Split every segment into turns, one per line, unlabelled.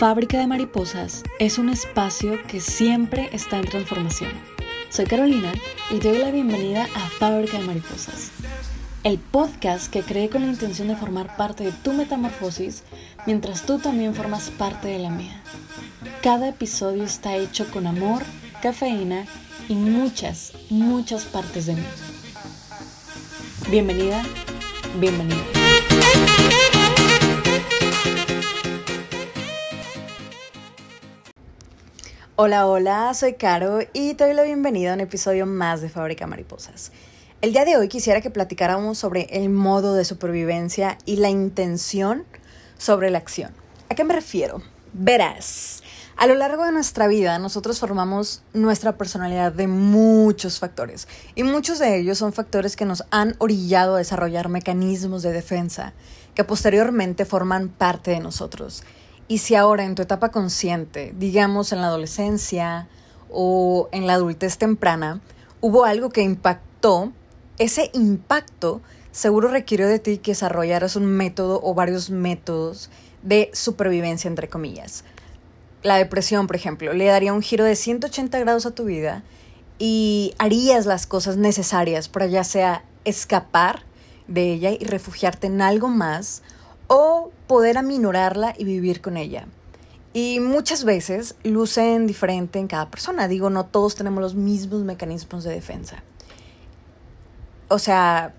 Fábrica de Mariposas es un espacio que siempre está en transformación. Soy Carolina y te doy la bienvenida a Fábrica de Mariposas, el podcast que creé con la intención de formar parte de tu metamorfosis mientras tú también formas parte de la mía. Cada episodio está hecho con amor, cafeína y muchas, muchas partes de mí. Bienvenida, bienvenido. Hola, hola, soy Caro y te doy la bienvenida a un episodio más de Fábrica Mariposas. El día de hoy quisiera que platicáramos sobre el modo de supervivencia y la intención sobre la acción. ¿A qué me refiero? Verás, a lo largo de nuestra vida nosotros formamos nuestra personalidad de muchos factores y muchos de ellos son factores que nos han orillado a desarrollar mecanismos de defensa que posteriormente forman parte de nosotros. Y si ahora en tu etapa consciente, digamos en la adolescencia o en la adultez temprana, hubo algo que impactó, ese impacto seguro requirió de ti que desarrollaras un método o varios métodos de supervivencia, entre comillas. La depresión, por ejemplo, le daría un giro de 180 grados a tu vida y harías las cosas necesarias para ya sea escapar de ella y refugiarte en algo más o poder aminorarla y vivir con ella. Y muchas veces lucen diferente en cada persona. Digo, no todos tenemos los mismos mecanismos de defensa. O sea,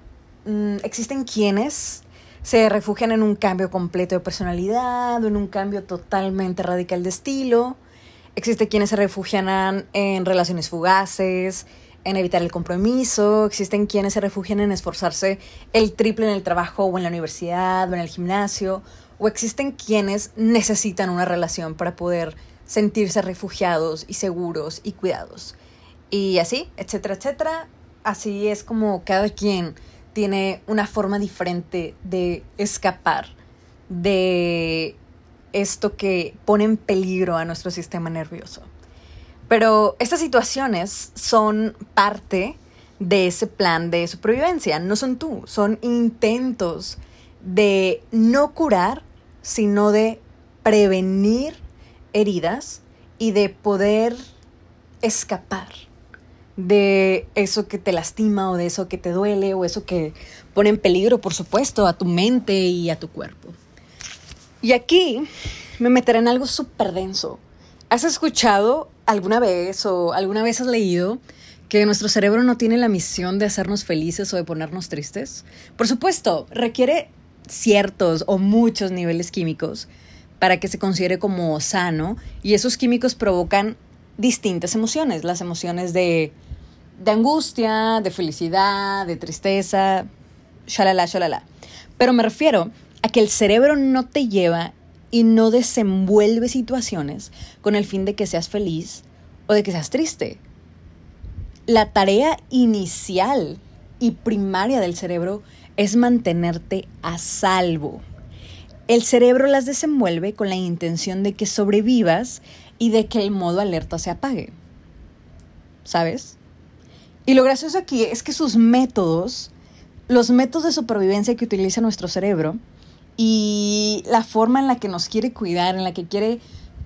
mm, existen quienes se refugian en un cambio completo de personalidad o en un cambio totalmente radical de estilo. Existen quienes se refugian en relaciones fugaces, en evitar el compromiso, existen quienes se refugian en esforzarse el triple en el trabajo o en la universidad o en el gimnasio, o existen quienes necesitan una relación para poder sentirse refugiados y seguros y cuidados. Y así, etcétera, etcétera. Así es como cada quien tiene una forma diferente de escapar de esto que pone en peligro a nuestro sistema nervioso. Pero estas situaciones son parte de ese plan de supervivencia, no son tú, son intentos de no curar, sino de prevenir heridas y de poder escapar de eso que te lastima o de eso que te duele o eso que pone en peligro, por supuesto, a tu mente y a tu cuerpo. Y aquí me meteré en algo súper denso. ¿Has escuchado alguna vez o alguna vez has leído que nuestro cerebro no tiene la misión de hacernos felices o de ponernos tristes? Por supuesto, requiere ciertos o muchos niveles químicos para que se considere como sano y esos químicos provocan distintas emociones, las emociones de, de angustia, de felicidad, de tristeza, shalala, shalala. Pero me refiero a que el cerebro no te lleva y no desenvuelve situaciones con el fin de que seas feliz o de que seas triste. La tarea inicial y primaria del cerebro es mantenerte a salvo. El cerebro las desenvuelve con la intención de que sobrevivas y de que el modo alerta se apague. ¿Sabes? Y lo gracioso aquí es que sus métodos, los métodos de supervivencia que utiliza nuestro cerebro, y la forma en la que nos quiere cuidar, en la que quiere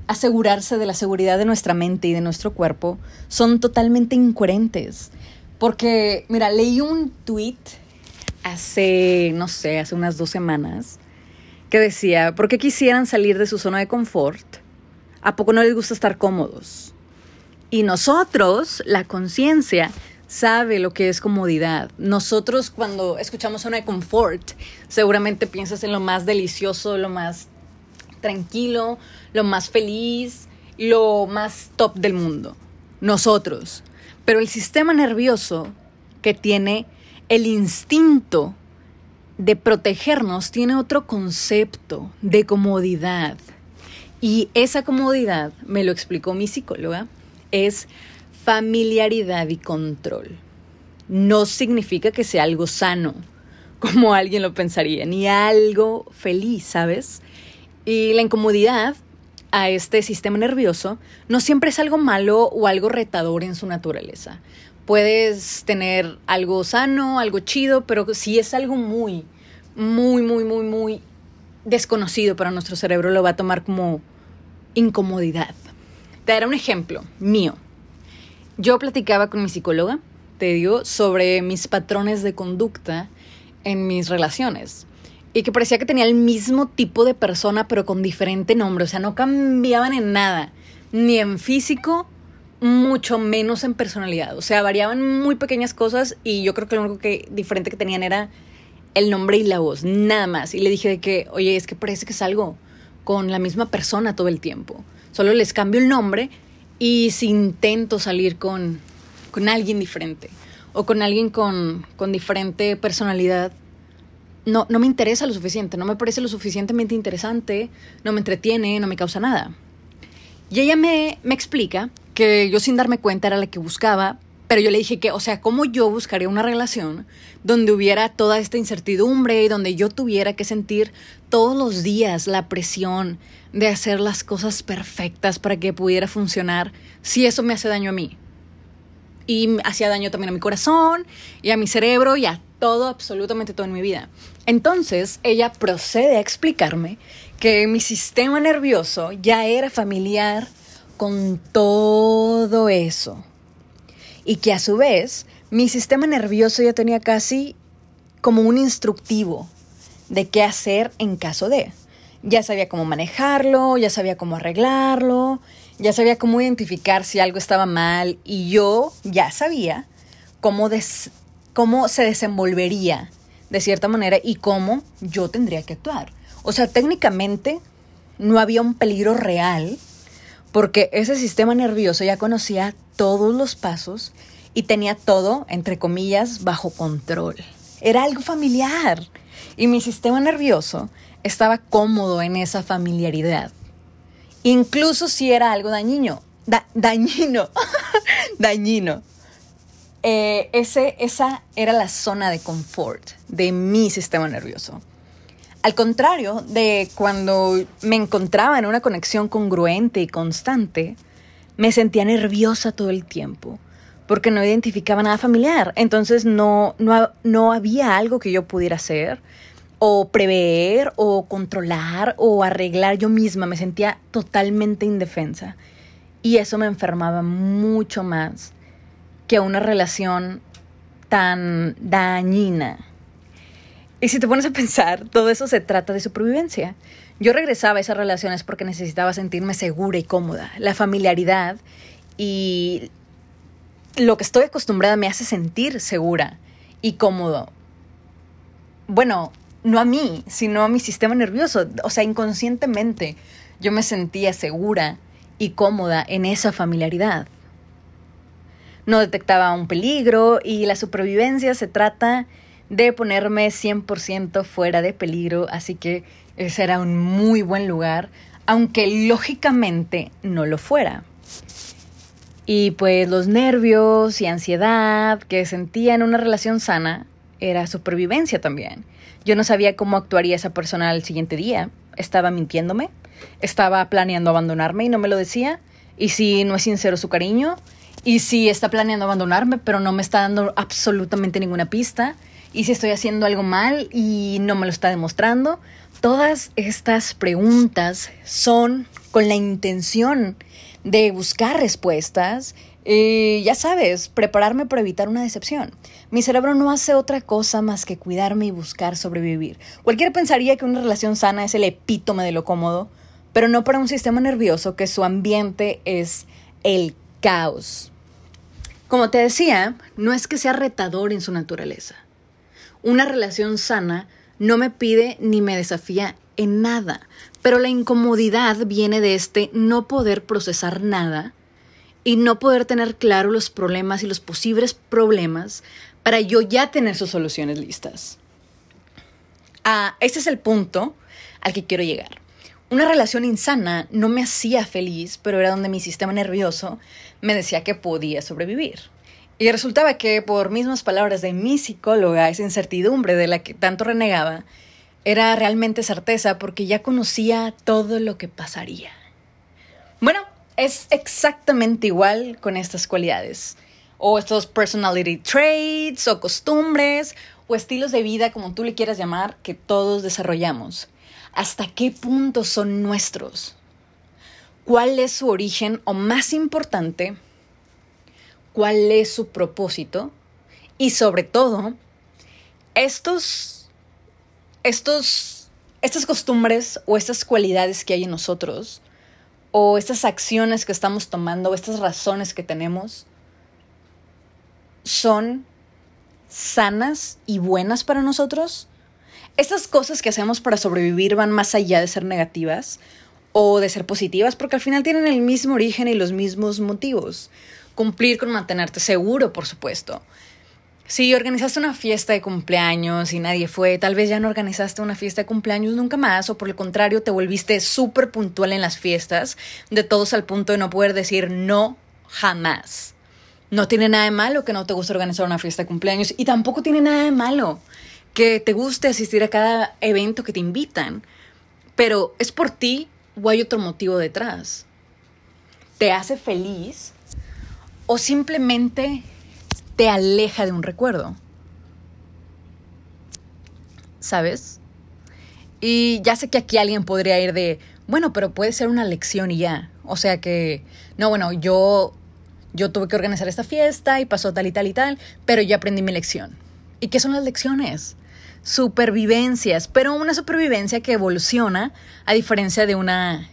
asegurarse de la seguridad de nuestra mente y de nuestro cuerpo, son totalmente incoherentes. Porque, mira, leí un tweet hace, no sé, hace unas dos semanas, que decía, ¿por qué quisieran salir de su zona de confort? ¿A poco no les gusta estar cómodos? Y nosotros, la conciencia, sabe lo que es comodidad. Nosotros cuando escuchamos zona de confort, seguramente piensas en lo más delicioso, lo más tranquilo, lo más feliz, lo más top del mundo. Nosotros. Pero el sistema nervioso que tiene el instinto de protegernos tiene otro concepto de comodidad. Y esa comodidad, me lo explicó mi psicóloga, es familiaridad y control. No significa que sea algo sano, como alguien lo pensaría, ni algo feliz, ¿sabes? Y la incomodidad a este sistema nervioso no siempre es algo malo o algo retador en su naturaleza. Puedes tener algo sano, algo chido, pero si es algo muy, muy, muy, muy, muy desconocido para nuestro cerebro, lo va a tomar como incomodidad. Te daré un ejemplo mío. Yo platicaba con mi psicóloga, te digo, sobre mis patrones de conducta en mis relaciones. Y que parecía que tenía el mismo tipo de persona, pero con diferente nombre. O sea, no cambiaban en nada. Ni en físico, mucho menos en personalidad. O sea, variaban muy pequeñas cosas y yo creo que lo único que diferente que tenían era el nombre y la voz, nada más. Y le dije de que, oye, es que parece que salgo con la misma persona todo el tiempo. Solo les cambio el nombre y si intento salir con, con alguien diferente o con alguien con, con diferente personalidad, no, no me interesa lo suficiente, no me parece lo suficientemente interesante, no me entretiene, no me causa nada. Y ella me, me explica que yo sin darme cuenta era la que buscaba, pero yo le dije que, o sea, ¿cómo yo buscaría una relación donde hubiera toda esta incertidumbre y donde yo tuviera que sentir todos los días la presión de hacer las cosas perfectas para que pudiera funcionar si eso me hace daño a mí? Y hacía daño también a mi corazón y a mi cerebro y a todo, absolutamente todo en mi vida. Entonces ella procede a explicarme que mi sistema nervioso ya era familiar con todo eso y que a su vez mi sistema nervioso ya tenía casi como un instructivo de qué hacer en caso de. Ya sabía cómo manejarlo, ya sabía cómo arreglarlo, ya sabía cómo identificar si algo estaba mal y yo ya sabía cómo, cómo se desenvolvería de cierta manera y cómo yo tendría que actuar. O sea, técnicamente no había un peligro real porque ese sistema nervioso ya conocía todos los pasos y tenía todo, entre comillas, bajo control. Era algo familiar y mi sistema nervioso estaba cómodo en esa familiaridad. Incluso si era algo dañino, dañino, dañino. Eh, ese, esa era la zona de confort de mi sistema nervioso. Al contrario de cuando me encontraba en una conexión congruente y constante, me sentía nerviosa todo el tiempo porque no identificaba nada familiar. Entonces no, no, no había algo que yo pudiera hacer o prever o controlar o arreglar yo misma. Me sentía totalmente indefensa. Y eso me enfermaba mucho más que una relación tan dañina. Y si te pones a pensar, todo eso se trata de supervivencia. Yo regresaba a esas relaciones porque necesitaba sentirme segura y cómoda. La familiaridad y lo que estoy acostumbrada me hace sentir segura y cómodo. Bueno, no a mí, sino a mi sistema nervioso. O sea, inconscientemente yo me sentía segura y cómoda en esa familiaridad. No detectaba un peligro y la supervivencia se trata de ponerme 100% fuera de peligro, así que ese era un muy buen lugar, aunque lógicamente no lo fuera. Y pues los nervios y ansiedad que sentía en una relación sana era supervivencia también. Yo no sabía cómo actuaría esa persona al siguiente día. Estaba mintiéndome, estaba planeando abandonarme y no me lo decía. Y si no es sincero su cariño, y si está planeando abandonarme pero no me está dando absolutamente ninguna pista, y si estoy haciendo algo mal y no me lo está demostrando. Todas estas preguntas son con la intención de buscar respuestas y ya sabes, prepararme para evitar una decepción. Mi cerebro no hace otra cosa más que cuidarme y buscar sobrevivir. Cualquiera pensaría que una relación sana es el epítome de lo cómodo, pero no para un sistema nervioso que su ambiente es el caos. Como te decía, no es que sea retador en su naturaleza. Una relación sana no me pide ni me desafía en nada, pero la incomodidad viene de este no poder procesar nada y no poder tener claro los problemas y los posibles problemas para yo ya tener sus soluciones listas. Ah, este es el punto al que quiero llegar. Una relación insana no me hacía feliz, pero era donde mi sistema nervioso me decía que podía sobrevivir. Y resultaba que, por mismas palabras de mi psicóloga, esa incertidumbre de la que tanto renegaba, era realmente certeza porque ya conocía todo lo que pasaría. Bueno, es exactamente igual con estas cualidades, o estos personality traits, o costumbres, o estilos de vida, como tú le quieras llamar, que todos desarrollamos. ¿Hasta qué punto son nuestros? cuál es su origen o más importante, cuál es su propósito y sobre todo, estos, estos, estas costumbres o estas cualidades que hay en nosotros o estas acciones que estamos tomando o estas razones que tenemos son sanas y buenas para nosotros? Estas cosas que hacemos para sobrevivir van más allá de ser negativas o de ser positivas porque al final tienen el mismo origen y los mismos motivos. Cumplir con mantenerte seguro, por supuesto. Si organizaste una fiesta de cumpleaños y nadie fue, tal vez ya no organizaste una fiesta de cumpleaños nunca más, o por el contrario, te volviste súper puntual en las fiestas, de todos al punto de no poder decir no jamás. No tiene nada de malo que no te guste organizar una fiesta de cumpleaños y tampoco tiene nada de malo que te guste asistir a cada evento que te invitan, pero es por ti o hay otro motivo detrás. ¿Te hace feliz o simplemente te aleja de un recuerdo? ¿Sabes? Y ya sé que aquí alguien podría ir de, bueno, pero puede ser una lección y ya. O sea que, no, bueno, yo, yo tuve que organizar esta fiesta y pasó tal y tal y tal, pero ya aprendí mi lección. ¿Y qué son las lecciones? supervivencias, pero una supervivencia que evoluciona a diferencia de una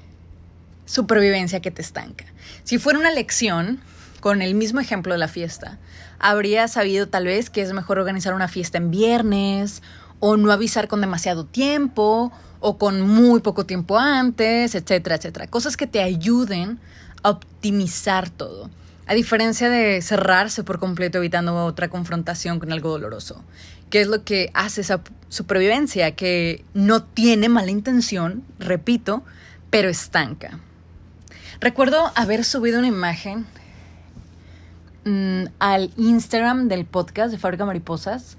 supervivencia que te estanca. Si fuera una lección, con el mismo ejemplo de la fiesta, habría sabido tal vez que es mejor organizar una fiesta en viernes o no avisar con demasiado tiempo o con muy poco tiempo antes, etcétera, etcétera. Cosas que te ayuden a optimizar todo. A diferencia de cerrarse por completo evitando otra confrontación con algo doloroso qué es lo que hace esa supervivencia, que no tiene mala intención, repito, pero estanca. Recuerdo haber subido una imagen mm, al Instagram del podcast de Fábrica Mariposas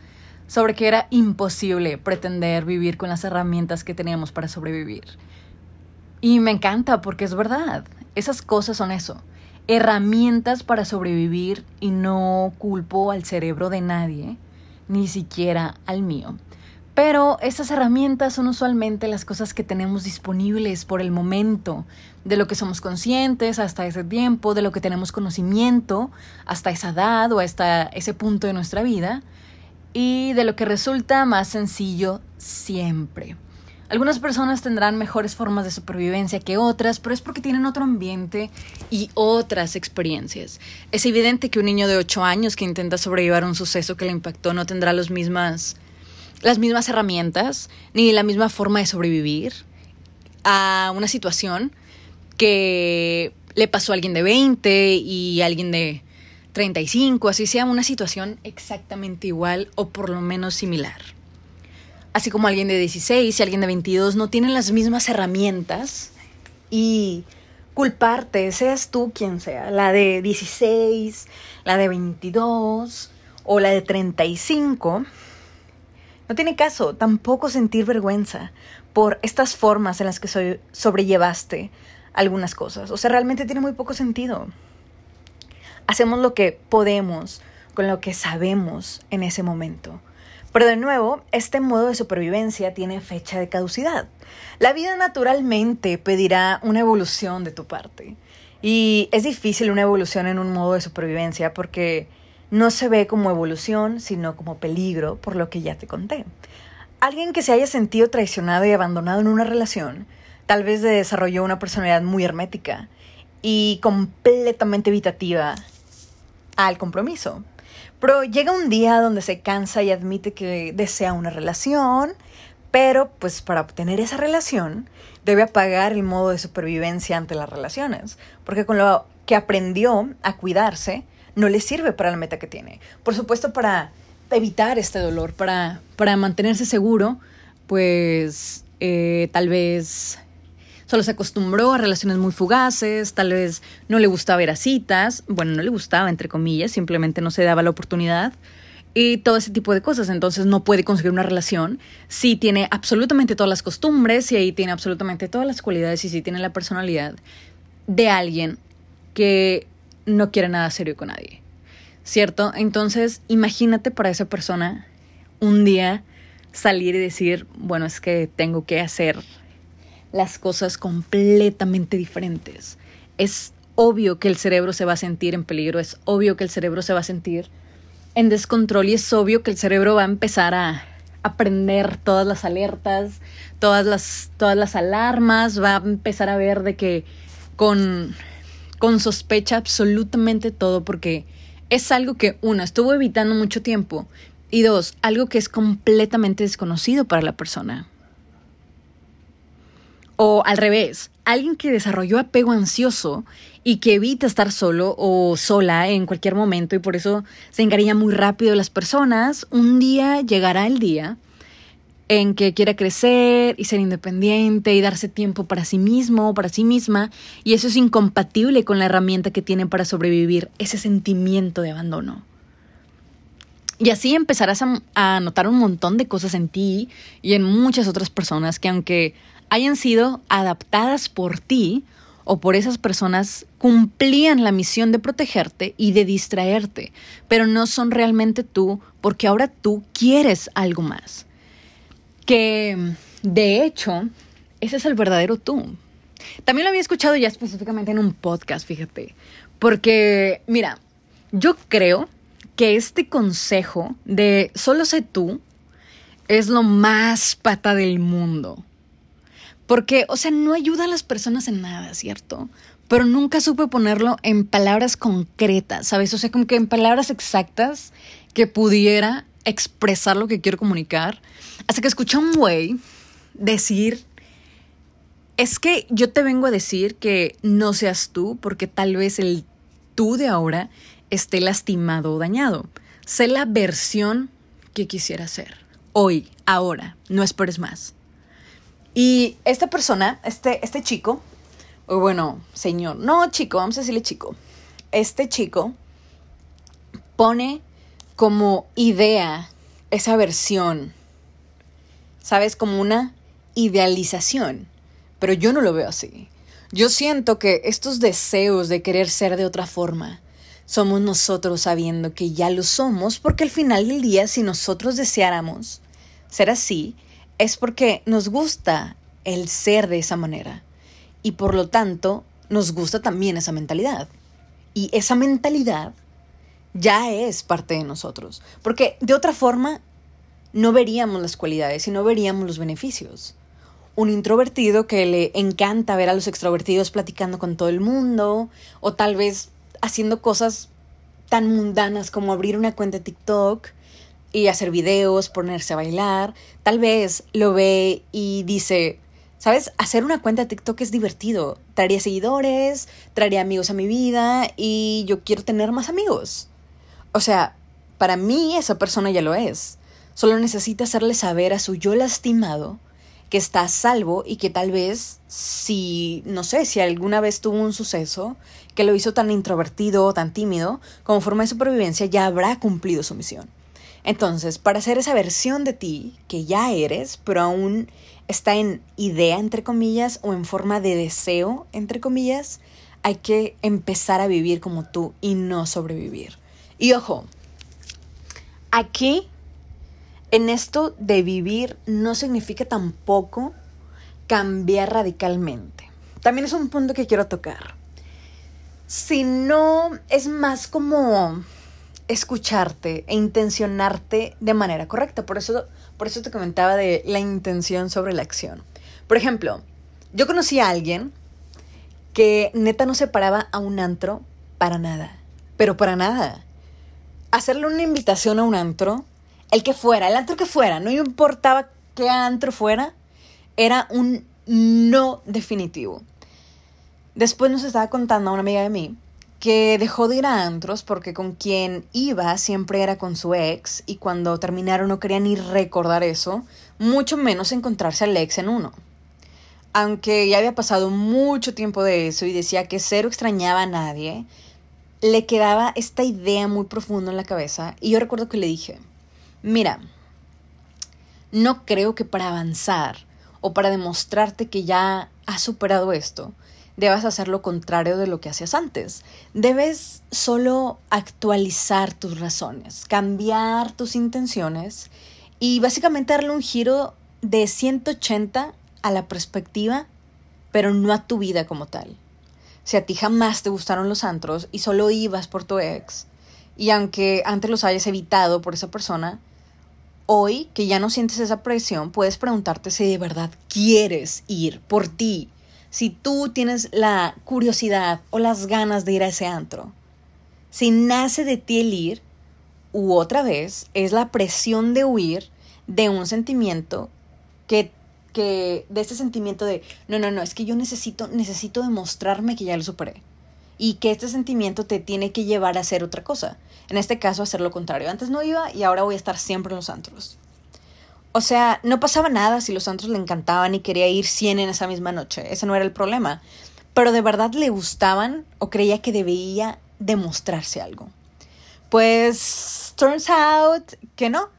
sobre que era imposible pretender vivir con las herramientas que teníamos para sobrevivir. Y me encanta porque es verdad, esas cosas son eso, herramientas para sobrevivir y no culpo al cerebro de nadie ni siquiera al mío. Pero estas herramientas son usualmente las cosas que tenemos disponibles por el momento, de lo que somos conscientes hasta ese tiempo, de lo que tenemos conocimiento hasta esa edad o hasta ese punto de nuestra vida, y de lo que resulta más sencillo siempre. Algunas personas tendrán mejores formas de supervivencia que otras, pero es porque tienen otro ambiente y otras experiencias. Es evidente que un niño de 8 años que intenta sobrellevar un suceso que le impactó no tendrá los mismas, las mismas herramientas ni la misma forma de sobrevivir a una situación que le pasó a alguien de 20 y a alguien de 35, así sea una situación exactamente igual o por lo menos similar. Así como alguien de 16 y alguien de 22 no tienen las mismas herramientas y culparte, seas tú quien sea, la de 16, la de 22 o la de 35, no tiene caso tampoco sentir vergüenza por estas formas en las que sobrellevaste algunas cosas. O sea, realmente tiene muy poco sentido. Hacemos lo que podemos con lo que sabemos en ese momento. Pero de nuevo, este modo de supervivencia tiene fecha de caducidad. La vida naturalmente pedirá una evolución de tu parte. Y es difícil una evolución en un modo de supervivencia porque no se ve como evolución, sino como peligro, por lo que ya te conté. Alguien que se haya sentido traicionado y abandonado en una relación, tal vez desarrolló una personalidad muy hermética y completamente evitativa al compromiso. Pero llega un día donde se cansa y admite que desea una relación, pero pues para obtener esa relación debe apagar el modo de supervivencia ante las relaciones, porque con lo que aprendió a cuidarse no le sirve para la meta que tiene. Por supuesto, para evitar este dolor, para, para mantenerse seguro, pues eh, tal vez Solo se acostumbró a relaciones muy fugaces, tal vez no le gustaba ir a citas, bueno, no le gustaba, entre comillas, simplemente no se daba la oportunidad y todo ese tipo de cosas. Entonces no puede conseguir una relación si tiene absolutamente todas las costumbres y ahí tiene absolutamente todas las cualidades y si tiene la personalidad de alguien que no quiere nada serio con nadie. ¿Cierto? Entonces imagínate para esa persona un día salir y decir, bueno, es que tengo que hacer las cosas completamente diferentes. Es obvio que el cerebro se va a sentir en peligro, es obvio que el cerebro se va a sentir en descontrol y es obvio que el cerebro va a empezar a aprender todas las alertas, todas las, todas las alarmas, va a empezar a ver de que con, con sospecha absolutamente todo porque es algo que, uno, estuvo evitando mucho tiempo y dos, algo que es completamente desconocido para la persona. O al revés, alguien que desarrolló apego ansioso y que evita estar solo o sola en cualquier momento y por eso se encariña muy rápido las personas, un día llegará el día en que quiera crecer y ser independiente y darse tiempo para sí mismo o para sí misma y eso es incompatible con la herramienta que tiene para sobrevivir, ese sentimiento de abandono. Y así empezarás a, a, notar un montón de cosas en ti y en muchas otras personas que aunque hayan sido adaptadas por ti o por esas personas, cumplían la misión de protegerte y de distraerte, pero no son realmente tú porque ahora tú quieres algo más que de hecho, ese es el verdadero tú. También lo había escuchado ya específicamente en un podcast, fíjate, porque mira, yo creo que este consejo de solo sé tú es lo más pata del mundo. Porque, o sea, no ayuda a las personas en nada, ¿cierto? Pero nunca supe ponerlo en palabras concretas, ¿sabes? O sea, como que en palabras exactas que pudiera expresar lo que quiero comunicar. Hasta que escuché a un güey decir, es que yo te vengo a decir que no seas tú porque tal vez el tú de ahora esté lastimado o dañado. Sé la versión que quisiera ser. Hoy, ahora, no esperes más. Y esta persona, este, este chico, o bueno, señor, no chico, vamos a decirle chico. Este chico pone como idea esa versión, ¿sabes? Como una idealización, pero yo no lo veo así. Yo siento que estos deseos de querer ser de otra forma somos nosotros sabiendo que ya lo somos, porque al final del día, si nosotros deseáramos ser así, es porque nos gusta el ser de esa manera y por lo tanto nos gusta también esa mentalidad. Y esa mentalidad ya es parte de nosotros. Porque de otra forma no veríamos las cualidades y no veríamos los beneficios. Un introvertido que le encanta ver a los extrovertidos platicando con todo el mundo o tal vez haciendo cosas tan mundanas como abrir una cuenta de TikTok y hacer videos, ponerse a bailar, tal vez lo ve y dice, ¿sabes? Hacer una cuenta de TikTok es divertido, traería seguidores, traería amigos a mi vida y yo quiero tener más amigos. O sea, para mí esa persona ya lo es. Solo necesita hacerle saber a su yo lastimado que está a salvo y que tal vez si, no sé, si alguna vez tuvo un suceso que lo hizo tan introvertido o tan tímido, como forma de supervivencia, ya habrá cumplido su misión. Entonces, para hacer esa versión de ti que ya eres, pero aún está en idea, entre comillas, o en forma de deseo, entre comillas, hay que empezar a vivir como tú y no sobrevivir. Y ojo, aquí en esto de vivir no significa tampoco cambiar radicalmente. También es un punto que quiero tocar. Sino es más como escucharte e intencionarte de manera correcta. Por eso, por eso te comentaba de la intención sobre la acción. Por ejemplo, yo conocí a alguien que neta no se paraba a un antro para nada. Pero para nada hacerle una invitación a un antro, el que fuera, el antro que fuera, no importaba qué antro fuera, era un no definitivo. Después nos estaba contando a una amiga de mí que dejó de ir a antros porque con quien iba siempre era con su ex y cuando terminaron no quería ni recordar eso, mucho menos encontrarse al ex en uno. Aunque ya había pasado mucho tiempo de eso y decía que cero extrañaba a nadie, le quedaba esta idea muy profunda en la cabeza y yo recuerdo que le dije, mira, no creo que para avanzar o para demostrarte que ya has superado esto, debas hacer lo contrario de lo que hacías antes. Debes solo actualizar tus razones, cambiar tus intenciones y básicamente darle un giro de 180 a la perspectiva pero no a tu vida como tal. Si a ti jamás te gustaron los antros y solo ibas por tu ex, y aunque antes los hayas evitado por esa persona, hoy que ya no sientes esa presión, puedes preguntarte si de verdad quieres ir por ti, si tú tienes la curiosidad o las ganas de ir a ese antro. Si nace de ti el ir, u otra vez es la presión de huir de un sentimiento que que de este sentimiento de no, no, no, es que yo necesito necesito demostrarme que ya lo superé y que este sentimiento te tiene que llevar a hacer otra cosa. En este caso, hacer lo contrario. Antes no iba y ahora voy a estar siempre en los antros. O sea, no pasaba nada si los antros le encantaban y quería ir 100 en esa misma noche. Ese no era el problema. Pero de verdad le gustaban o creía que debía demostrarse algo. Pues, turns out que no.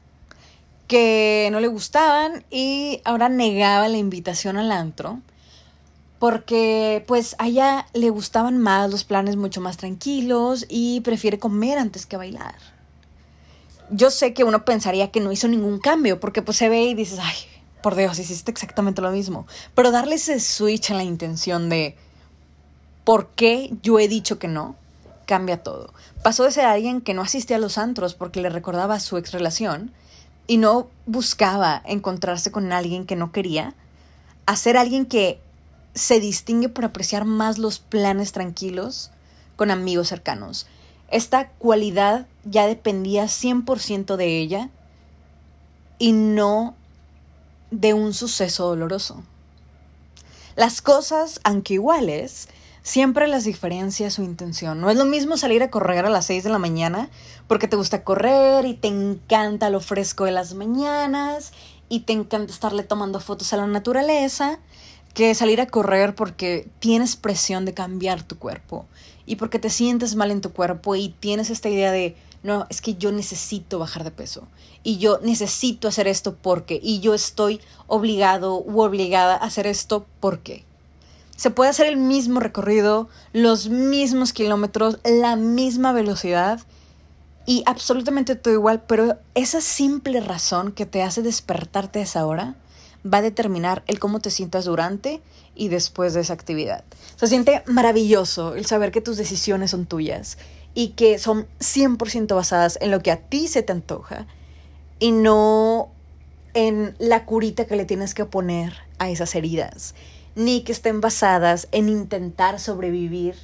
Que no le gustaban y ahora negaba la invitación al antro porque pues a ella le gustaban más los planes mucho más tranquilos y prefiere comer antes que bailar. Yo sé que uno pensaría que no hizo ningún cambio porque pues se ve y dices, ay, por Dios, hiciste exactamente lo mismo. Pero darle ese switch en la intención de por qué yo he dicho que no, cambia todo. Pasó de ser alguien que no asistía a los antros porque le recordaba su ex relación y no buscaba encontrarse con alguien que no quería, a ser alguien que se distingue por apreciar más los planes tranquilos con amigos cercanos. Esta cualidad ya dependía 100% de ella y no de un suceso doloroso. Las cosas, aunque iguales, siempre las diferencia su intención. No es lo mismo salir a correr a las 6 de la mañana porque te gusta correr y te encanta lo fresco de las mañanas y te encanta estarle tomando fotos a la naturaleza que salir a correr porque tienes presión de cambiar tu cuerpo y porque te sientes mal en tu cuerpo y tienes esta idea de, no, es que yo necesito bajar de peso y yo necesito hacer esto porque y yo estoy obligado u obligada a hacer esto porque. Se puede hacer el mismo recorrido, los mismos kilómetros, la misma velocidad y absolutamente todo igual, pero esa simple razón que te hace despertarte a esa hora va a determinar el cómo te sientas durante y después de esa actividad. Se siente maravilloso el saber que tus decisiones son tuyas y que son 100% basadas en lo que a ti se te antoja y no en la curita que le tienes que poner a esas heridas, ni que estén basadas en intentar sobrevivir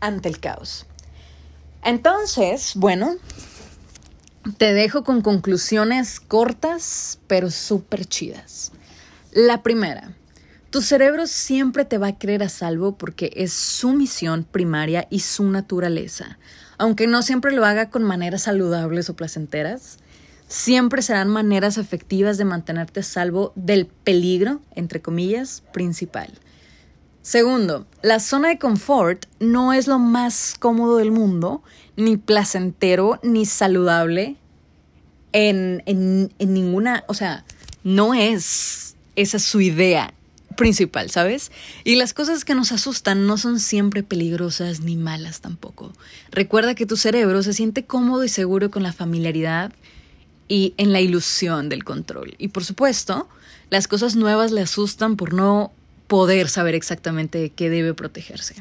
ante el caos. Entonces, bueno, te dejo con conclusiones cortas, pero súper chidas. La primera, tu cerebro siempre te va a creer a salvo porque es su misión primaria y su naturaleza. Aunque no siempre lo haga con maneras saludables o placenteras, siempre serán maneras efectivas de mantenerte a salvo del peligro, entre comillas, principal. Segundo, la zona de confort no es lo más cómodo del mundo, ni placentero, ni saludable en, en, ninguna, o sea, no es esa su idea principal, ¿sabes? Y las cosas que nos asustan no son siempre peligrosas ni malas tampoco. Recuerda que tu cerebro se siente cómodo y seguro con la familiaridad y en la ilusión del control. Y por supuesto, las cosas nuevas le asustan por no poder saber exactamente de qué debe protegerse.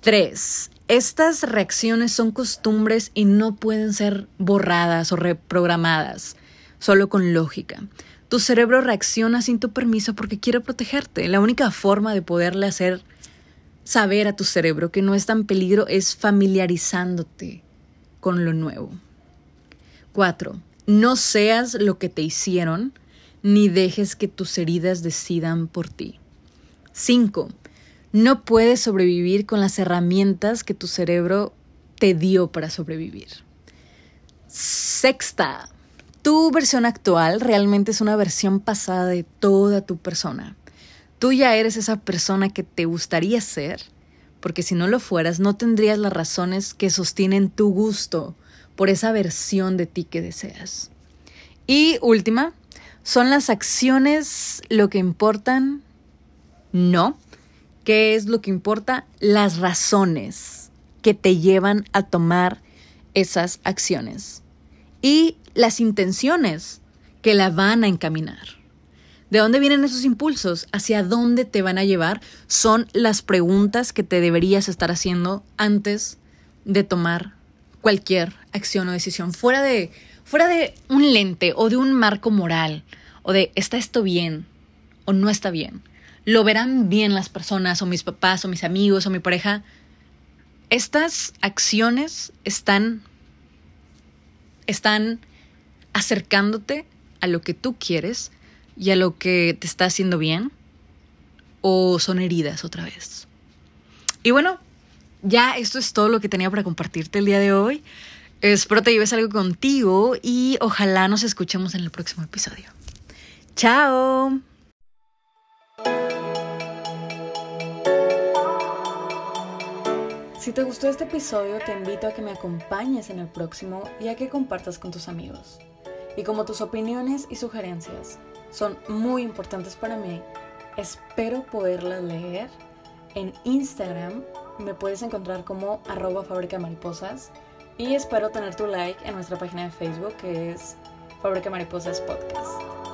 3. Estas reacciones son costumbres y no pueden ser borradas o reprogramadas, solo con lógica. Tu cerebro reacciona sin tu permiso porque quiere protegerte. La única forma de poderle hacer saber a tu cerebro que no está en peligro es familiarizándote con lo nuevo. 4. No seas lo que te hicieron, ni dejes que tus heridas decidan por ti. 5. No puedes sobrevivir con las herramientas que tu cerebro te dio para sobrevivir. Sexta, tu versión actual realmente es una versión pasada de toda tu persona. Tú ya eres esa persona que te gustaría ser, porque si no lo fueras no tendrías las razones que sostienen tu gusto por esa versión de ti que deseas. Y última, ¿son las acciones lo que importan? No. ¿Qué es lo que importa? Las razones que te llevan a tomar esas acciones y las intenciones que la van a encaminar. ¿De dónde vienen esos impulsos? ¿Hacia dónde te van a llevar? Son las preguntas que te deberías estar haciendo antes de tomar cualquier acción o decisión. Fuera de, fuera de un lente o de un marco moral o de ¿está esto bien o no está bien? ¿Lo verán bien las personas o mis papás o mis amigos o mi pareja? Estas acciones están, están acercándote a lo que tú quieres y a lo que te está haciendo bien o son heridas otra vez. Y bueno, ya esto es todo lo que tenía para compartirte el día de hoy. Espero te lleves algo contigo y ojalá nos escuchemos en el próximo episodio. ¡Chao! Si te gustó este episodio, te invito a que me acompañes en el próximo y a que compartas con tus amigos. Y como tus opiniones y sugerencias son muy importantes para mí. Espero poderlas leer. En Instagram me puedes encontrar como arroba fábrica mariposas y espero tener tu like en nuestra página de Facebook que es Fábrica Mariposas Podcast.